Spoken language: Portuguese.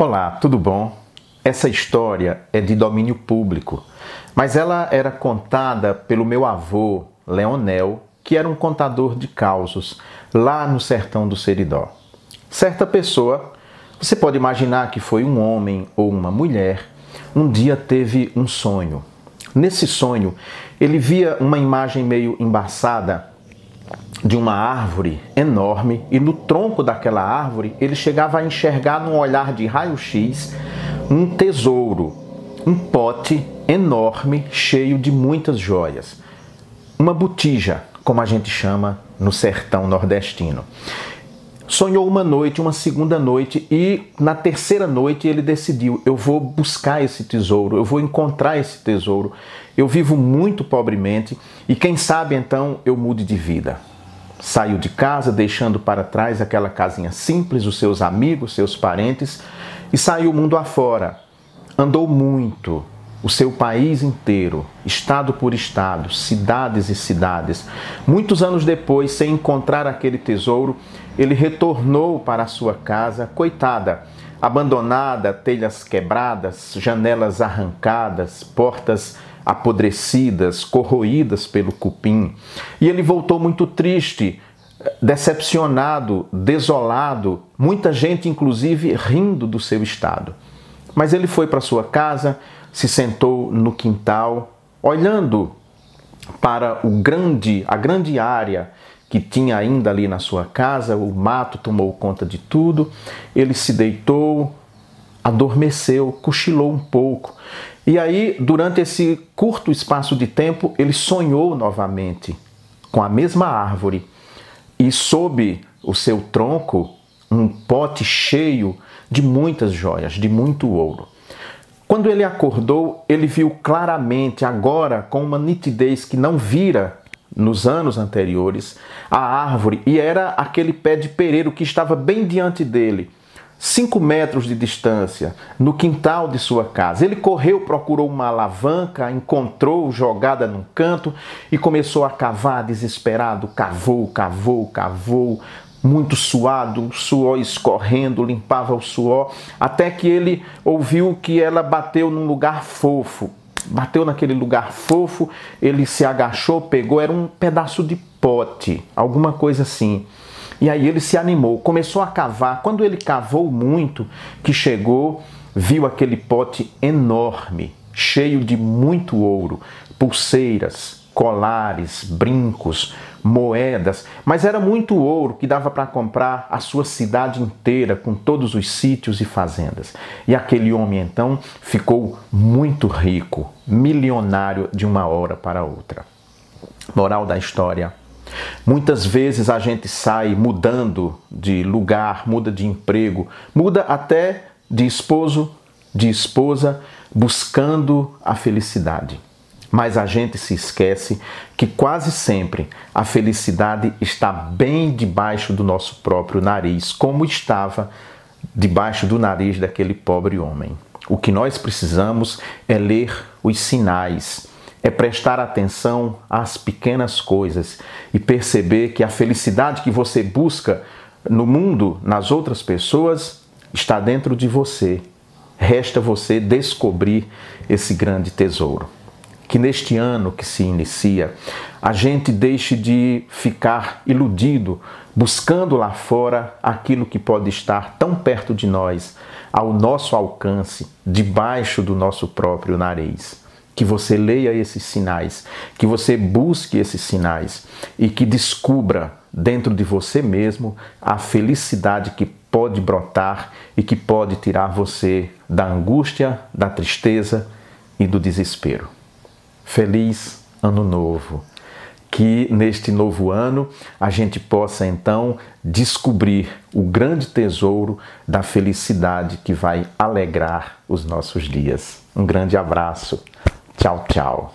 Olá, tudo bom? Essa história é de domínio público, mas ela era contada pelo meu avô, Leonel, que era um contador de causos lá no sertão do Seridó. Certa pessoa, você pode imaginar que foi um homem ou uma mulher, um dia teve um sonho. Nesse sonho, ele via uma imagem meio embaçada de uma árvore enorme e no tronco daquela árvore ele chegava a enxergar num olhar de raio-x um tesouro, um pote enorme cheio de muitas joias. Uma botija, como a gente chama no sertão nordestino. Sonhou uma noite, uma segunda noite, e na terceira noite ele decidiu: eu vou buscar esse tesouro, eu vou encontrar esse tesouro. Eu vivo muito pobremente e quem sabe então eu mude de vida. Saiu de casa, deixando para trás aquela casinha simples, os seus amigos, seus parentes, e saiu mundo afora. Andou muito, o seu país inteiro, estado por estado, cidades e cidades. Muitos anos depois, sem encontrar aquele tesouro, ele retornou para a sua casa, coitada, abandonada, telhas quebradas, janelas arrancadas, portas apodrecidas, corroídas pelo cupim. E ele voltou muito triste, decepcionado, desolado, muita gente inclusive rindo do seu estado. Mas ele foi para sua casa, se sentou no quintal, olhando para o grande, a grande área que tinha ainda ali na sua casa, o mato tomou conta de tudo. Ele se deitou, adormeceu, cochilou um pouco. E aí, durante esse curto espaço de tempo, ele sonhou novamente com a mesma árvore e sob o seu tronco um pote cheio de muitas joias, de muito ouro. Quando ele acordou, ele viu claramente, agora com uma nitidez que não vira nos anos anteriores, a árvore e era aquele pé de pereiro que estava bem diante dele cinco metros de distância, no quintal de sua casa. Ele correu, procurou uma alavanca, encontrou jogada num canto e começou a cavar desesperado. Cavou, cavou, cavou, muito suado, suor escorrendo, limpava o suor, até que ele ouviu que ela bateu num lugar fofo. Bateu naquele lugar fofo, ele se agachou, pegou, era um pedaço de pote, alguma coisa assim. E aí ele se animou, começou a cavar. Quando ele cavou muito, que chegou, viu aquele pote enorme, cheio de muito ouro, pulseiras, colares, brincos, moedas, mas era muito ouro que dava para comprar a sua cidade inteira com todos os sítios e fazendas. E aquele homem então ficou muito rico, milionário de uma hora para outra. Moral da história: Muitas vezes a gente sai mudando de lugar, muda de emprego, muda até de esposo, de esposa, buscando a felicidade. Mas a gente se esquece que quase sempre a felicidade está bem debaixo do nosso próprio nariz, como estava debaixo do nariz daquele pobre homem. O que nós precisamos é ler os sinais, é prestar atenção às pequenas coisas e perceber que a felicidade que você busca no mundo, nas outras pessoas, está dentro de você. Resta você descobrir esse grande tesouro. Que neste ano que se inicia, a gente deixe de ficar iludido, buscando lá fora aquilo que pode estar tão perto de nós, ao nosso alcance, debaixo do nosso próprio nariz que você leia esses sinais, que você busque esses sinais e que descubra dentro de você mesmo a felicidade que pode brotar e que pode tirar você da angústia, da tristeza e do desespero. Feliz Ano Novo! Que neste novo ano a gente possa então descobrir o grande tesouro da felicidade que vai alegrar os nossos dias. Um grande abraço. Tchau, tchau.